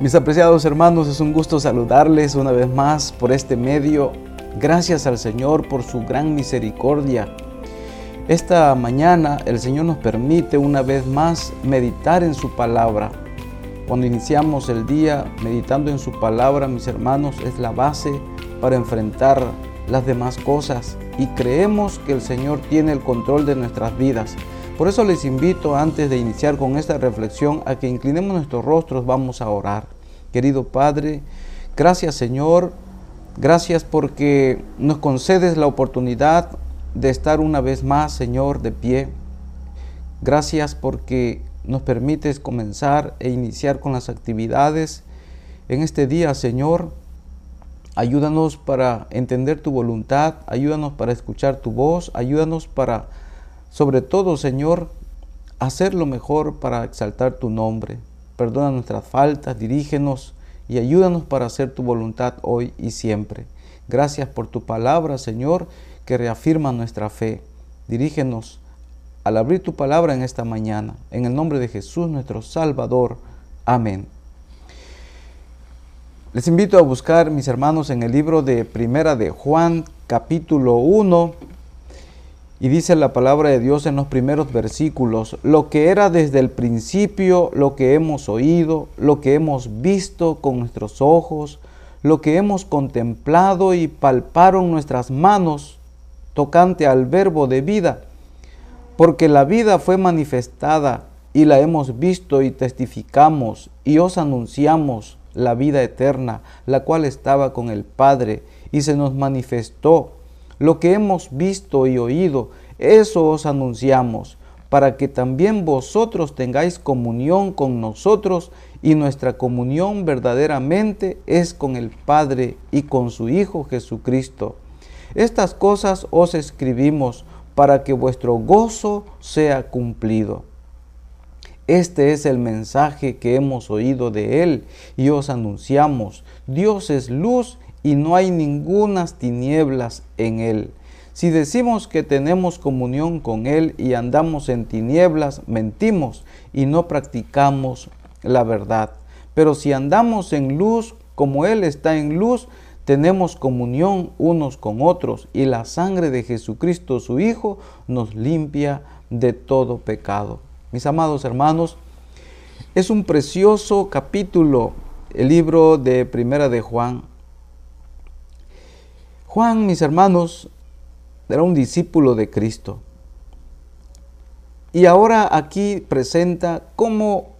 Mis apreciados hermanos, es un gusto saludarles una vez más por este medio. Gracias al Señor por su gran misericordia. Esta mañana el Señor nos permite una vez más meditar en su palabra. Cuando iniciamos el día meditando en su palabra, mis hermanos, es la base para enfrentar las demás cosas y creemos que el Señor tiene el control de nuestras vidas. Por eso les invito antes de iniciar con esta reflexión a que inclinemos nuestros rostros, vamos a orar. Querido Padre, gracias Señor, gracias porque nos concedes la oportunidad de estar una vez más, Señor, de pie. Gracias porque nos permites comenzar e iniciar con las actividades en este día, Señor. Ayúdanos para entender tu voluntad, ayúdanos para escuchar tu voz, ayúdanos para sobre todo, Señor, hacer lo mejor para exaltar tu nombre. Perdona nuestras faltas, dirígenos y ayúdanos para hacer tu voluntad hoy y siempre. Gracias por tu palabra, Señor, que reafirma nuestra fe. Dirígenos al abrir tu palabra en esta mañana. En el nombre de Jesús, nuestro Salvador. Amén. Les invito a buscar, mis hermanos, en el libro de Primera de Juan, capítulo 1, y dice la palabra de Dios en los primeros versículos, lo que era desde el principio, lo que hemos oído, lo que hemos visto con nuestros ojos, lo que hemos contemplado y palparon nuestras manos tocante al verbo de vida, porque la vida fue manifestada y la hemos visto y testificamos y os anunciamos la vida eterna, la cual estaba con el Padre y se nos manifestó lo que hemos visto y oído, eso os anunciamos, para que también vosotros tengáis comunión con nosotros y nuestra comunión verdaderamente es con el Padre y con su Hijo Jesucristo. Estas cosas os escribimos para que vuestro gozo sea cumplido. Este es el mensaje que hemos oído de Él y os anunciamos. Dios es luz y no hay ningunas tinieblas en él. Si decimos que tenemos comunión con Él y andamos en tinieblas, mentimos y no practicamos la verdad. Pero si andamos en luz, como Él está en luz, tenemos comunión unos con otros y la sangre de Jesucristo su Hijo nos limpia de todo pecado. Mis amados hermanos, es un precioso capítulo el libro de Primera de Juan Juan, mis hermanos, era un discípulo de Cristo. Y ahora aquí presenta cómo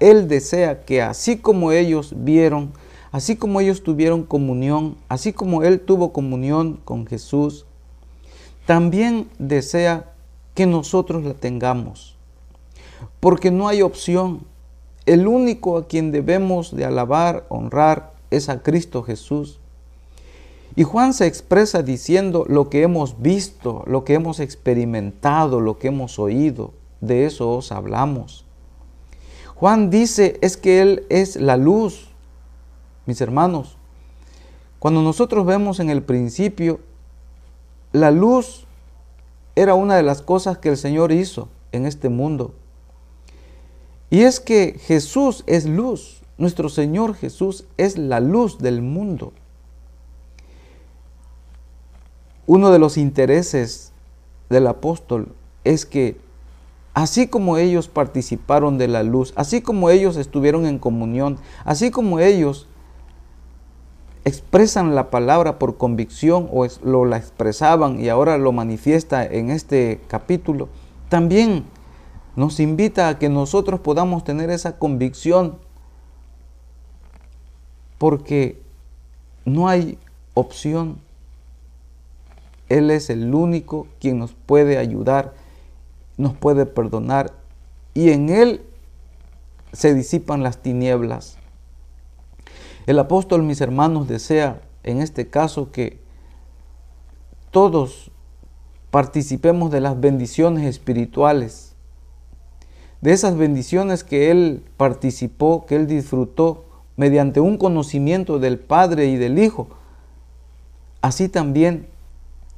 Él desea que así como ellos vieron, así como ellos tuvieron comunión, así como Él tuvo comunión con Jesús, también desea que nosotros la tengamos. Porque no hay opción. El único a quien debemos de alabar, honrar, es a Cristo Jesús. Y Juan se expresa diciendo lo que hemos visto, lo que hemos experimentado, lo que hemos oído. De eso os hablamos. Juan dice es que Él es la luz. Mis hermanos, cuando nosotros vemos en el principio, la luz era una de las cosas que el Señor hizo en este mundo. Y es que Jesús es luz. Nuestro Señor Jesús es la luz del mundo. Uno de los intereses del apóstol es que así como ellos participaron de la luz, así como ellos estuvieron en comunión, así como ellos expresan la palabra por convicción o lo la expresaban y ahora lo manifiesta en este capítulo, también nos invita a que nosotros podamos tener esa convicción porque no hay opción él es el único quien nos puede ayudar, nos puede perdonar y en Él se disipan las tinieblas. El apóstol, mis hermanos, desea en este caso que todos participemos de las bendiciones espirituales, de esas bendiciones que Él participó, que Él disfrutó mediante un conocimiento del Padre y del Hijo. Así también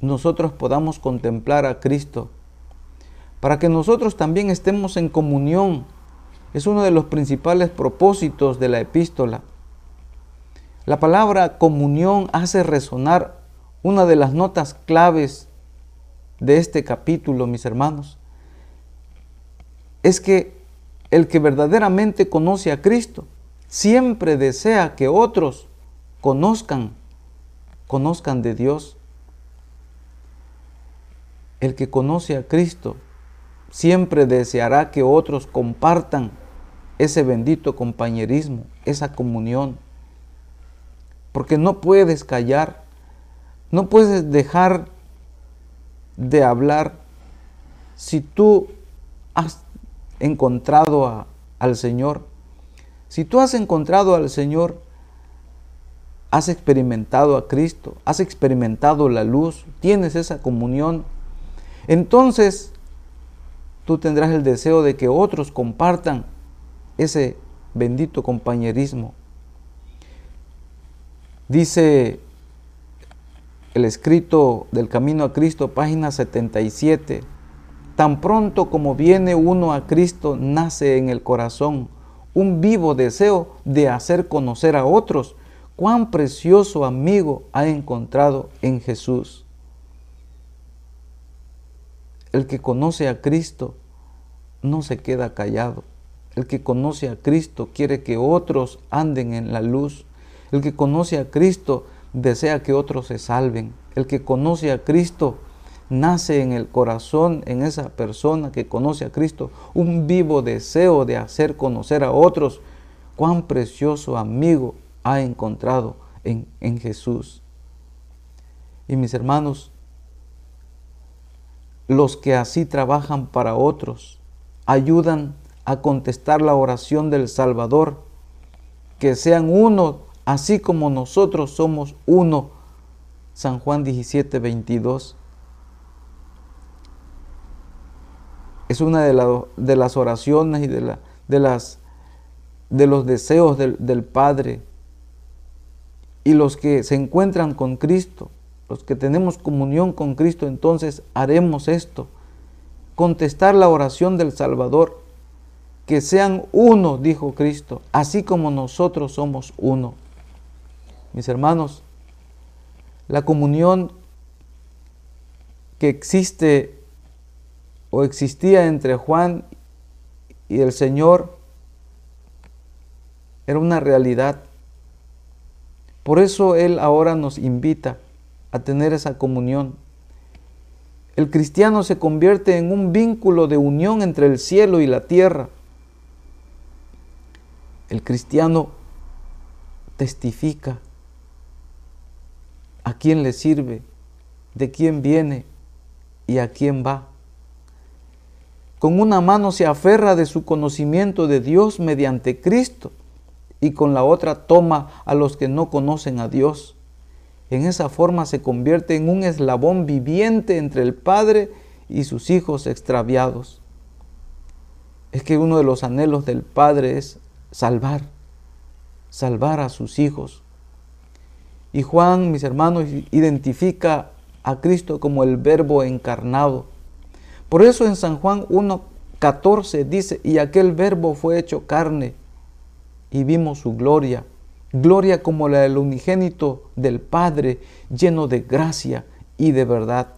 nosotros podamos contemplar a Cristo, para que nosotros también estemos en comunión es uno de los principales propósitos de la epístola. La palabra comunión hace resonar una de las notas claves de este capítulo, mis hermanos. Es que el que verdaderamente conoce a Cristo siempre desea que otros conozcan, conozcan de Dios. El que conoce a Cristo siempre deseará que otros compartan ese bendito compañerismo, esa comunión. Porque no puedes callar, no puedes dejar de hablar si tú has encontrado al Señor. Si tú has encontrado al Señor, has experimentado a Cristo, has experimentado la luz, tienes esa comunión, entonces tú tendrás el deseo de que otros compartan ese bendito compañerismo. Dice el escrito del Camino a Cristo, página 77, tan pronto como viene uno a Cristo, nace en el corazón un vivo deseo de hacer conocer a otros cuán precioso amigo ha encontrado en Jesús. El que conoce a Cristo no se queda callado. El que conoce a Cristo quiere que otros anden en la luz. El que conoce a Cristo desea que otros se salven. El que conoce a Cristo nace en el corazón, en esa persona que conoce a Cristo, un vivo deseo de hacer conocer a otros cuán precioso amigo ha encontrado en, en Jesús. Y mis hermanos, los que así trabajan para otros, ayudan a contestar la oración del Salvador, que sean uno, así como nosotros somos uno. San Juan 17, 22. Es una de, las oraciones y de, la, de, las, de los deseos del Padre. Y los que se encuentran con Cristo, los que tenemos comunión con Cristo, entonces haremos esto contestar la oración del Salvador. Que sean uno, dijo Cristo, así como nosotros somos uno. Mis hermanos, la comunión que existe o existía entre Juan y el Señor era una realidad. Por eso Él ahora nos invita a tener esa comunión el cristiano se convierte en un vínculo de unión entre el cielo y la tierra. El cristiano testifica a quién le sirve, de quién viene y a quién va. Con una mano se aferra de su conocimiento de Dios mediante Cristo y con la otra toma a los que no conocen a Dios. En esa forma se convierte en un eslabón viviente entre el Padre y sus hijos extraviados. Es que uno de los anhelos del Padre es salvar, salvar a sus hijos. Y Juan, mis hermanos, identifica a Cristo como el verbo encarnado. Por eso en San Juan 1.14 dice, y aquel verbo fue hecho carne y vimos su gloria gloria como la del unigénito del Padre, lleno de gracia y de verdad.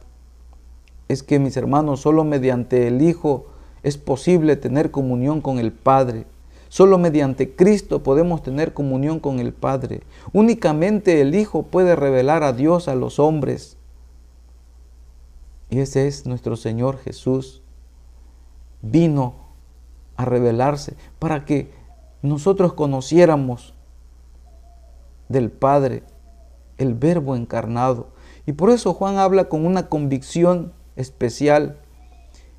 Es que mis hermanos, solo mediante el Hijo es posible tener comunión con el Padre. Solo mediante Cristo podemos tener comunión con el Padre. Únicamente el Hijo puede revelar a Dios a los hombres. Y ese es nuestro Señor Jesús. Vino a revelarse para que nosotros conociéramos del Padre, el Verbo encarnado. Y por eso Juan habla con una convicción especial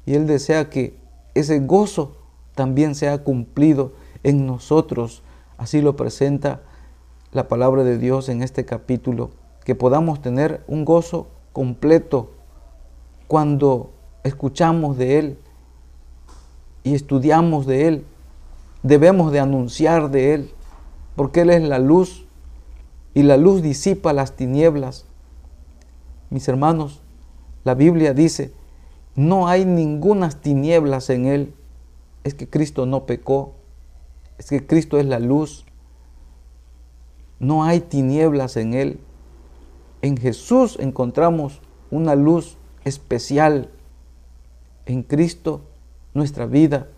y él desea que ese gozo también sea cumplido en nosotros. Así lo presenta la palabra de Dios en este capítulo, que podamos tener un gozo completo cuando escuchamos de Él y estudiamos de Él. Debemos de anunciar de Él, porque Él es la luz y la luz disipa las tinieblas. Mis hermanos, la Biblia dice, no hay ninguna tinieblas en Él. Es que Cristo no pecó, es que Cristo es la luz. No hay tinieblas en Él. En Jesús encontramos una luz especial. En Cristo nuestra vida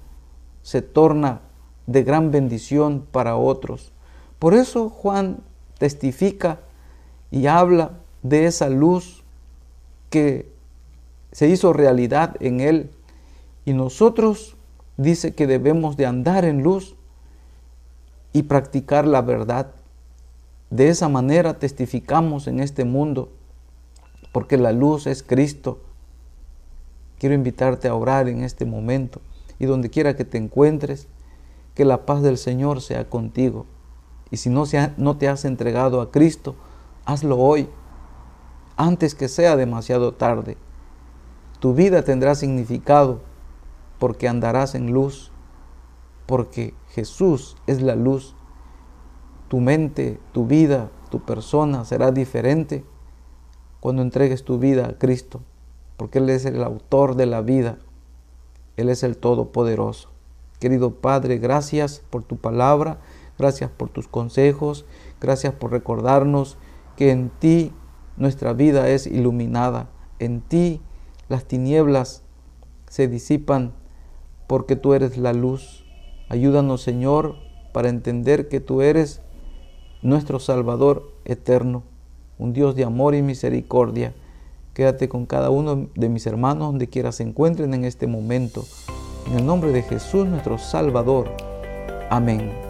se torna de gran bendición para otros. Por eso Juan testifica y habla de esa luz que se hizo realidad en Él. Y nosotros dice que debemos de andar en luz y practicar la verdad. De esa manera testificamos en este mundo, porque la luz es Cristo. Quiero invitarte a orar en este momento y donde quiera que te encuentres, que la paz del Señor sea contigo. Y si no, no te has entregado a Cristo, hazlo hoy, antes que sea demasiado tarde. Tu vida tendrá significado porque andarás en luz, porque Jesús es la luz. Tu mente, tu vida, tu persona será diferente cuando entregues tu vida a Cristo, porque Él es el autor de la vida, Él es el Todopoderoso. Querido Padre, gracias por tu palabra, gracias por tus consejos, gracias por recordarnos que en ti nuestra vida es iluminada, en ti las tinieblas se disipan porque tú eres la luz. Ayúdanos, Señor, para entender que tú eres nuestro Salvador eterno, un Dios de amor y misericordia. Quédate con cada uno de mis hermanos donde quiera se encuentren en este momento. En el nombre de Jesús, nuestro Salvador. Amén.